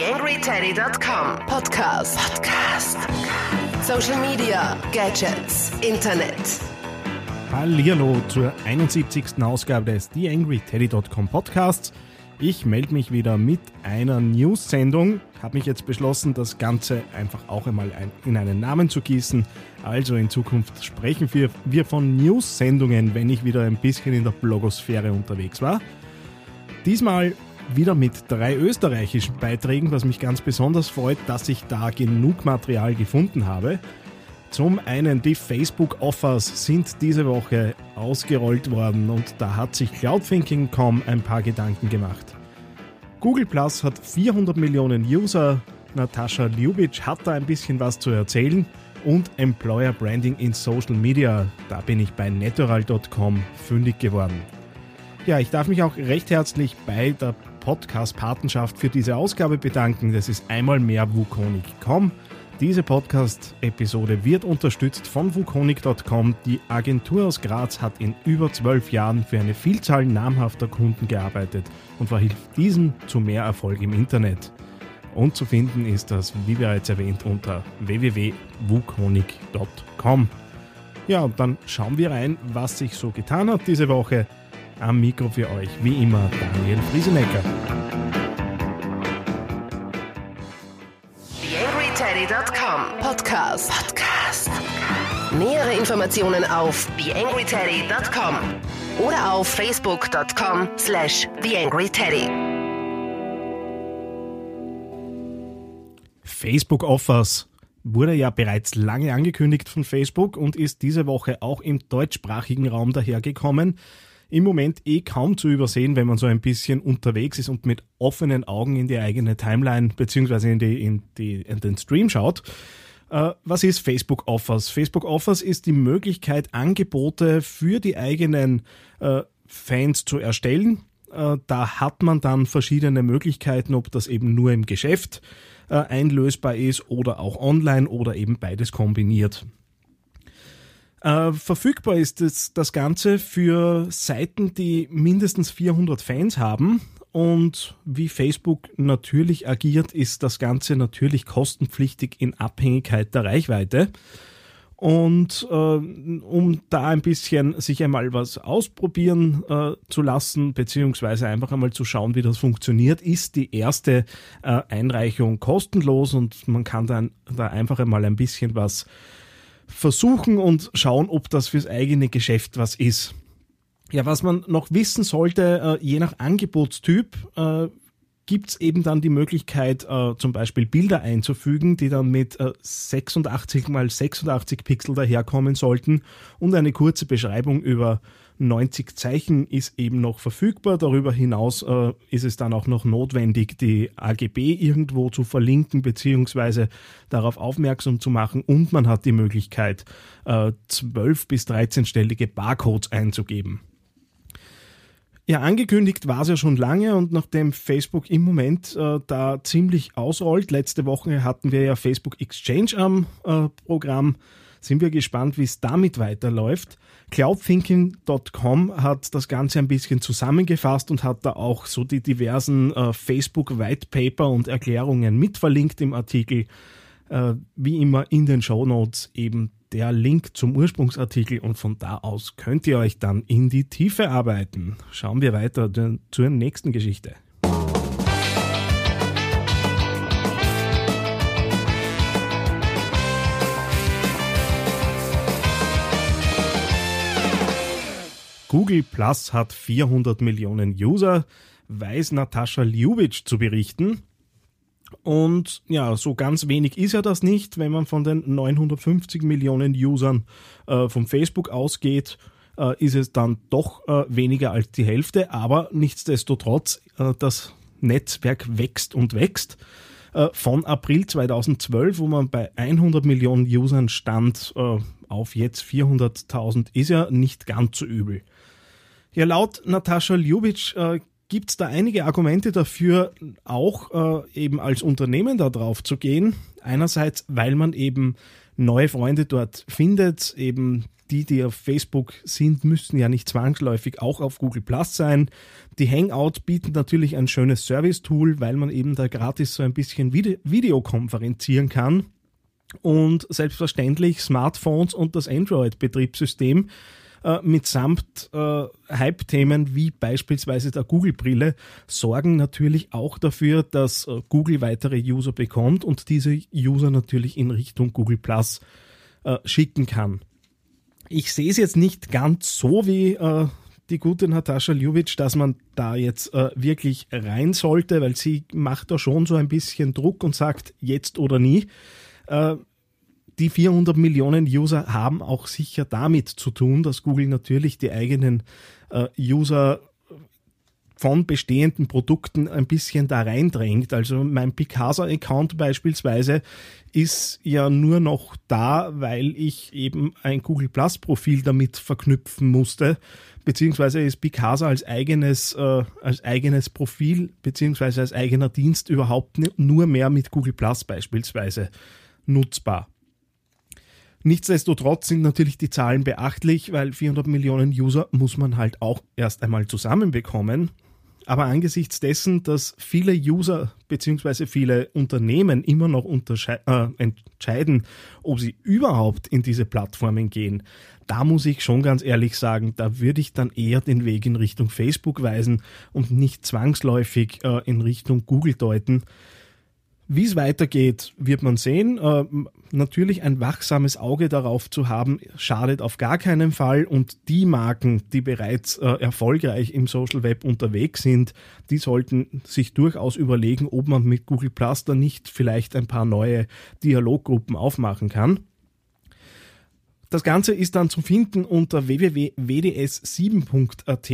TheAngryTeddy.com Podcast. Podcast. Social Media, Gadgets, Internet. Hallihallo zur 71. Ausgabe des TheAngryTeddy.com Podcasts. Ich melde mich wieder mit einer News-Sendung. Habe mich jetzt beschlossen, das Ganze einfach auch einmal in einen Namen zu gießen. Also in Zukunft sprechen wir, wir von News-Sendungen, wenn ich wieder ein bisschen in der Blogosphäre unterwegs war. Diesmal wieder mit drei österreichischen Beiträgen, was mich ganz besonders freut, dass ich da genug Material gefunden habe. Zum einen die Facebook-Offers sind diese Woche ausgerollt worden und da hat sich Cloudthinking.com ein paar Gedanken gemacht. Google Plus hat 400 Millionen User, Natascha Ljubic hat da ein bisschen was zu erzählen und Employer Branding in Social Media, da bin ich bei natural.com fündig geworden. Ja, ich darf mich auch recht herzlich bei der Podcast-Patenschaft für diese Ausgabe bedanken. Das ist einmal mehr Wukonic.com. Diese Podcast-Episode wird unterstützt von Wukonic.com. Die Agentur aus Graz hat in über zwölf Jahren für eine Vielzahl namhafter Kunden gearbeitet und verhilft diesen zu mehr Erfolg im Internet. Und zu finden ist das, wie bereits erwähnt, unter www.wukonic.com. Ja, und dann schauen wir rein, was sich so getan hat diese Woche. Am Mikro für euch, wie immer, Daniel Friesenecker. TheAngryTeddy.com Podcast. Podcast. Nähere Informationen auf TheAngryTeddy.com oder auf Facebook.com slash TheAngryTeddy. Facebook Offers wurde ja bereits lange angekündigt von Facebook und ist diese Woche auch im deutschsprachigen Raum dahergekommen im Moment eh kaum zu übersehen, wenn man so ein bisschen unterwegs ist und mit offenen Augen in die eigene Timeline bzw. In, die, in, die, in den Stream schaut. Äh, was ist Facebook Offers? Facebook Offers ist die Möglichkeit, Angebote für die eigenen äh, Fans zu erstellen. Äh, da hat man dann verschiedene Möglichkeiten, ob das eben nur im Geschäft einlösbar ist oder auch online oder eben beides kombiniert. Äh, verfügbar ist das, das Ganze für Seiten, die mindestens 400 Fans haben. Und wie Facebook natürlich agiert, ist das Ganze natürlich kostenpflichtig in Abhängigkeit der Reichweite. Und äh, um da ein bisschen sich einmal was ausprobieren äh, zu lassen, beziehungsweise einfach einmal zu schauen, wie das funktioniert, ist die erste äh, Einreichung kostenlos und man kann dann da einfach einmal ein bisschen was versuchen und schauen, ob das fürs eigene Geschäft was ist. Ja, was man noch wissen sollte, äh, je nach Angebotstyp äh, gibt es eben dann die Möglichkeit, äh, zum Beispiel Bilder einzufügen, die dann mit äh, 86 mal 86 Pixel daherkommen sollten und eine kurze Beschreibung über 90 Zeichen ist eben noch verfügbar. Darüber hinaus äh, ist es dann auch noch notwendig, die AGB irgendwo zu verlinken bzw. darauf aufmerksam zu machen und man hat die Möglichkeit, äh, 12 bis 13-stellige Barcodes einzugeben. Ja, angekündigt war es ja schon lange und nachdem Facebook im Moment äh, da ziemlich ausrollt, letzte Woche hatten wir ja Facebook Exchange am äh, Programm, sind wir gespannt, wie es damit weiterläuft. Cloudthinking.com hat das Ganze ein bisschen zusammengefasst und hat da auch so die diversen äh, Facebook White Paper und Erklärungen mit verlinkt im Artikel. Äh, wie immer in den Show Notes eben der Link zum Ursprungsartikel und von da aus könnt ihr euch dann in die Tiefe arbeiten. Schauen wir weiter zur nächsten Geschichte. Google Plus hat 400 Millionen User, weiß Natascha Ljubic zu berichten. Und ja, so ganz wenig ist ja das nicht, wenn man von den 950 Millionen Usern äh, von Facebook ausgeht, äh, ist es dann doch äh, weniger als die Hälfte, aber nichtsdestotrotz, äh, das Netzwerk wächst und wächst. Von April 2012, wo man bei 100 Millionen Usern stand, auf jetzt 400.000, ist ja nicht ganz so übel. Ja, laut Natascha Ljubic äh, gibt es da einige Argumente dafür, auch äh, eben als Unternehmen da drauf zu gehen. Einerseits, weil man eben neue Freunde dort findet, eben die, die auf Facebook sind, müssen ja nicht zwangsläufig auch auf Google Plus sein. Die Hangout bieten natürlich ein schönes Service-Tool, weil man eben da gratis so ein bisschen Vide Videokonferenzieren kann. Und selbstverständlich Smartphones und das Android-Betriebssystem äh, mitsamt äh, Hype-Themen wie beispielsweise der Google-Brille sorgen natürlich auch dafür, dass äh, Google weitere User bekommt und diese User natürlich in Richtung Google Plus äh, schicken kann. Ich sehe es jetzt nicht ganz so wie äh, die gute Natascha Ljubic, dass man da jetzt äh, wirklich rein sollte, weil sie macht da schon so ein bisschen Druck und sagt jetzt oder nie. Äh, die 400 Millionen User haben auch sicher damit zu tun, dass Google natürlich die eigenen äh, User von bestehenden Produkten ein bisschen da reindrängt. Also mein Picasa-Account beispielsweise ist ja nur noch da, weil ich eben ein Google Plus Profil damit verknüpfen musste, beziehungsweise ist Picasa als eigenes, äh, als eigenes Profil, beziehungsweise als eigener Dienst überhaupt nur mehr mit Google Plus beispielsweise nutzbar. Nichtsdestotrotz sind natürlich die Zahlen beachtlich, weil 400 Millionen User muss man halt auch erst einmal zusammenbekommen. Aber angesichts dessen, dass viele User bzw. viele Unternehmen immer noch äh, entscheiden, ob sie überhaupt in diese Plattformen gehen, da muss ich schon ganz ehrlich sagen, da würde ich dann eher den Weg in Richtung Facebook weisen und nicht zwangsläufig äh, in Richtung Google deuten. Wie es weitergeht, wird man sehen. Äh, natürlich ein wachsames Auge darauf zu haben, schadet auf gar keinen Fall. Und die Marken, die bereits äh, erfolgreich im Social Web unterwegs sind, die sollten sich durchaus überlegen, ob man mit Google Plus da nicht vielleicht ein paar neue Dialoggruppen aufmachen kann. Das Ganze ist dann zu finden unter www.wds7.at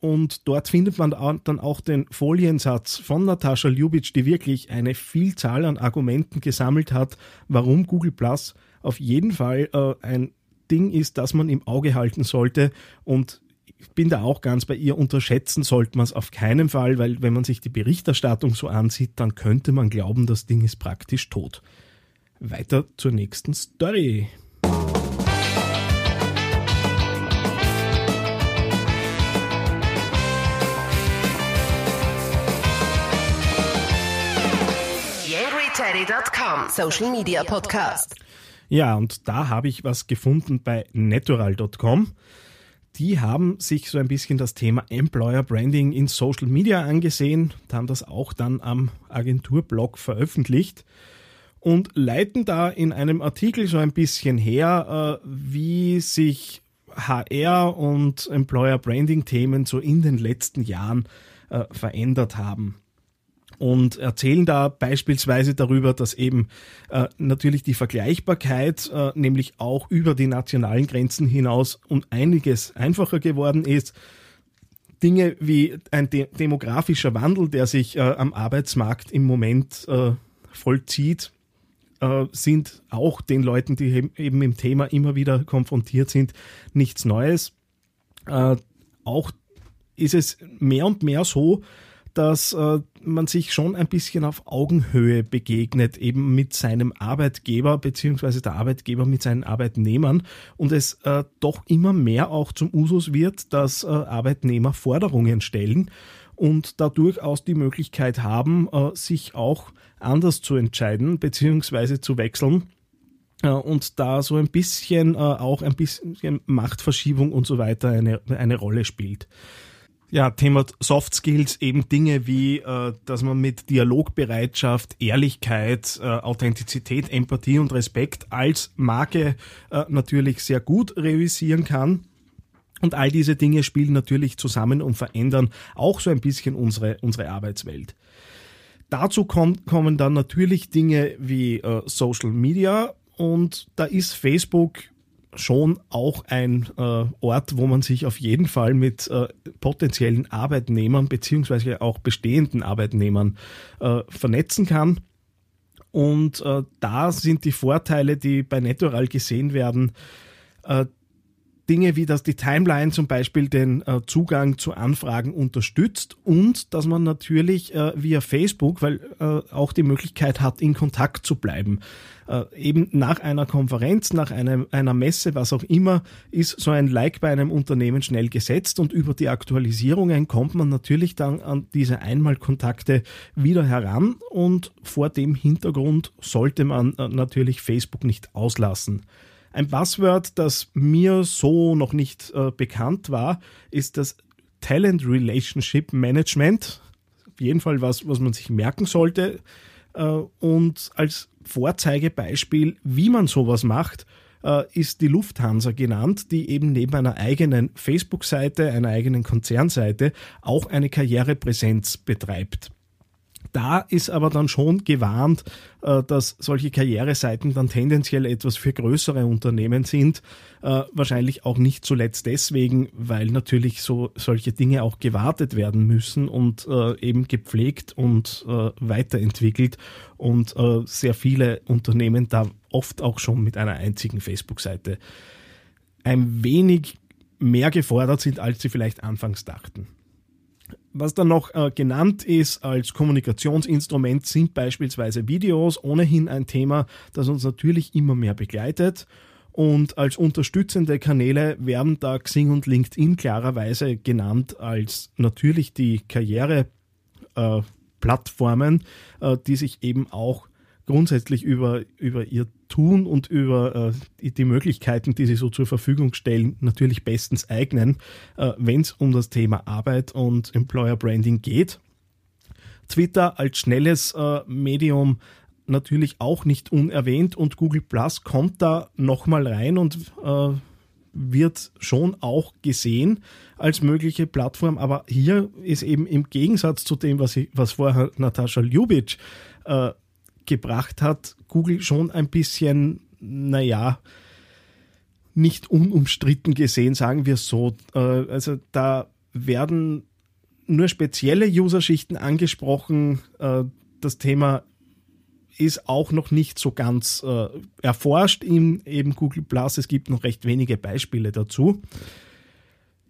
und dort findet man dann auch den Foliensatz von Natascha Ljubic, die wirklich eine Vielzahl an Argumenten gesammelt hat, warum Google Plus auf jeden Fall äh, ein Ding ist, das man im Auge halten sollte und ich bin da auch ganz bei ihr, unterschätzen sollte man es auf keinen Fall, weil wenn man sich die Berichterstattung so ansieht, dann könnte man glauben, das Ding ist praktisch tot. Weiter zur nächsten Story. TheDailyTeddy.com Social Media Podcast. Ja, und da habe ich was gefunden bei Natural.com. Die haben sich so ein bisschen das Thema Employer Branding in Social Media angesehen, haben das auch dann am Agenturblog veröffentlicht und leiten da in einem Artikel so ein bisschen her, äh, wie sich HR und Employer Branding Themen so in den letzten Jahren äh, verändert haben und erzählen da beispielsweise darüber, dass eben äh, natürlich die Vergleichbarkeit äh, nämlich auch über die nationalen Grenzen hinaus um einiges einfacher geworden ist. Dinge wie ein de demografischer Wandel, der sich äh, am Arbeitsmarkt im Moment äh, vollzieht, äh, sind auch den Leuten, die eben im Thema immer wieder konfrontiert sind, nichts Neues. Äh, auch ist es mehr und mehr so, dass äh, man sich schon ein bisschen auf Augenhöhe begegnet, eben mit seinem Arbeitgeber beziehungsweise der Arbeitgeber mit seinen Arbeitnehmern und es äh, doch immer mehr auch zum Usus wird, dass äh, Arbeitnehmer Forderungen stellen und da durchaus die Möglichkeit haben, äh, sich auch anders zu entscheiden beziehungsweise zu wechseln äh, und da so ein bisschen äh, auch ein bisschen Machtverschiebung und so weiter eine, eine Rolle spielt. Ja, Thema Soft Skills, eben Dinge wie, äh, dass man mit Dialogbereitschaft, Ehrlichkeit, äh, Authentizität, Empathie und Respekt als Marke äh, natürlich sehr gut realisieren kann. Und all diese Dinge spielen natürlich zusammen und verändern auch so ein bisschen unsere, unsere Arbeitswelt. Dazu kommt, kommen dann natürlich Dinge wie Social Media und da ist Facebook schon auch ein äh, Ort, wo man sich auf jeden Fall mit äh, potenziellen Arbeitnehmern beziehungsweise auch bestehenden Arbeitnehmern äh, vernetzen kann. Und äh, da sind die Vorteile, die bei Natural gesehen werden, äh, Dinge wie, dass die Timeline zum Beispiel den äh, Zugang zu Anfragen unterstützt und dass man natürlich äh, via Facebook, weil äh, auch die Möglichkeit hat, in Kontakt zu bleiben. Äh, eben nach einer Konferenz, nach einem, einer Messe, was auch immer, ist so ein Like bei einem Unternehmen schnell gesetzt und über die Aktualisierungen kommt man natürlich dann an diese Einmalkontakte wieder heran und vor dem Hintergrund sollte man äh, natürlich Facebook nicht auslassen. Ein Passwort, das mir so noch nicht äh, bekannt war, ist das Talent Relationship Management. Auf jeden Fall was, was man sich merken sollte. Äh, und als Vorzeigebeispiel, wie man sowas macht, äh, ist die Lufthansa genannt, die eben neben einer eigenen Facebook-Seite, einer eigenen Konzernseite auch eine Karrierepräsenz betreibt. Da ist aber dann schon gewarnt, äh, dass solche Karriereseiten dann tendenziell etwas für größere Unternehmen sind. Äh, wahrscheinlich auch nicht zuletzt deswegen, weil natürlich so solche Dinge auch gewartet werden müssen und äh, eben gepflegt und weiterentwickelt und sehr viele Unternehmen da oft auch schon mit einer einzigen Facebook-Seite ein wenig mehr gefordert sind, als sie vielleicht anfangs dachten. Was dann noch äh, genannt ist als Kommunikationsinstrument sind beispielsweise Videos, ohnehin ein Thema, das uns natürlich immer mehr begleitet. Und als unterstützende Kanäle werden da Xing und LinkedIn klarerweise genannt als natürlich die Karriereplattformen, äh, äh, die sich eben auch grundsätzlich über, über ihr Tun und über äh, die Möglichkeiten, die sie so zur Verfügung stellen, natürlich bestens eignen, äh, wenn es um das Thema Arbeit und Employer Branding geht. Twitter als schnelles äh, Medium natürlich auch nicht unerwähnt und Google Plus kommt da nochmal rein und äh, wird schon auch gesehen als mögliche Plattform, aber hier ist eben im Gegensatz zu dem, was, ich, was vorher Natascha Ljubic äh, gebracht hat, Google schon ein bisschen, naja, nicht unumstritten gesehen, sagen wir so. Äh, also da werden nur spezielle Userschichten angesprochen. Äh, das Thema ist auch noch nicht so ganz äh, erforscht in eben Google Plus. Es gibt noch recht wenige Beispiele dazu.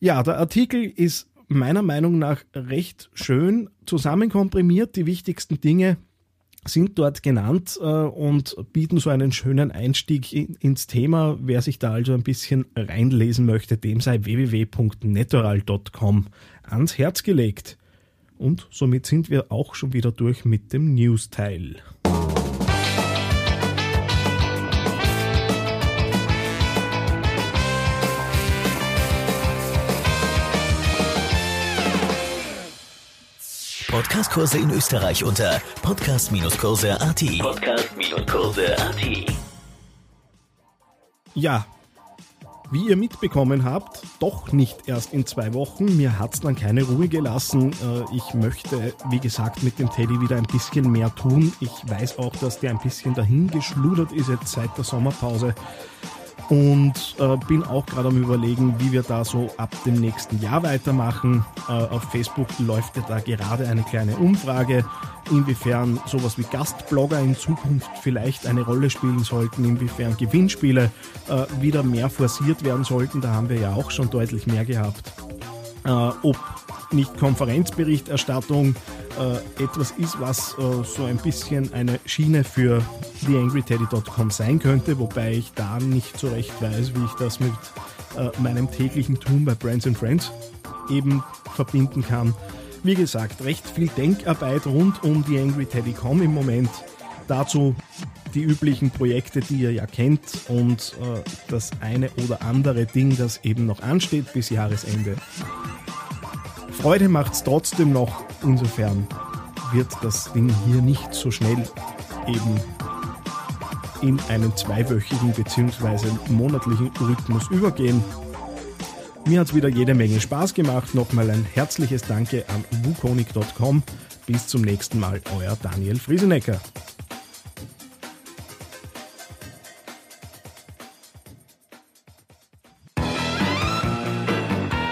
Ja, der Artikel ist meiner Meinung nach recht schön zusammenkomprimiert. Die wichtigsten Dinge sind dort genannt äh, und bieten so einen schönen Einstieg in, ins Thema. Wer sich da also ein bisschen reinlesen möchte, dem sei www.natural.com ans Herz gelegt. Und somit sind wir auch schon wieder durch mit dem News-Teil. Podcastkurse in Österreich unter podcast-kurse.at. Podcast-kurse.at. Ja, wie ihr mitbekommen habt, doch nicht erst in zwei Wochen. Mir hat es dann keine Ruhe gelassen. Äh, ich möchte, wie gesagt, mit dem Teddy wieder ein bisschen mehr tun. Ich weiß auch, dass der ein bisschen dahin geschludert ist jetzt seit der Sommerpause und äh, bin auch gerade am überlegen, wie wir da so ab dem nächsten Jahr weitermachen. Äh, auf Facebook läuft ja da gerade eine kleine Umfrage, inwiefern sowas wie Gastblogger in Zukunft vielleicht eine Rolle spielen sollten, inwiefern Gewinnspiele äh, wieder mehr forciert werden sollten. Da haben wir ja auch schon deutlich mehr gehabt. Äh, ob nicht Konferenzberichterstattung äh, etwas ist, was äh, so ein bisschen eine Schiene für theangryteddy.com sein könnte, wobei ich da nicht so recht weiß, wie ich das mit äh, meinem täglichen Tun bei Brands and Friends eben verbinden kann. Wie gesagt, recht viel Denkarbeit rund um theangryteddy.com im Moment. Dazu die üblichen Projekte, die ihr ja kennt und äh, das eine oder andere Ding, das eben noch ansteht bis Jahresende. Freude macht es trotzdem noch. Insofern wird das Ding hier nicht so schnell eben in einen zweiwöchigen bzw. monatlichen Rhythmus übergehen. Mir hat es wieder jede Menge Spaß gemacht. Nochmal ein herzliches Danke an wukonik.com. Bis zum nächsten Mal, euer Daniel Friesenecker.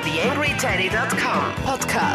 TheAngryTeddy.com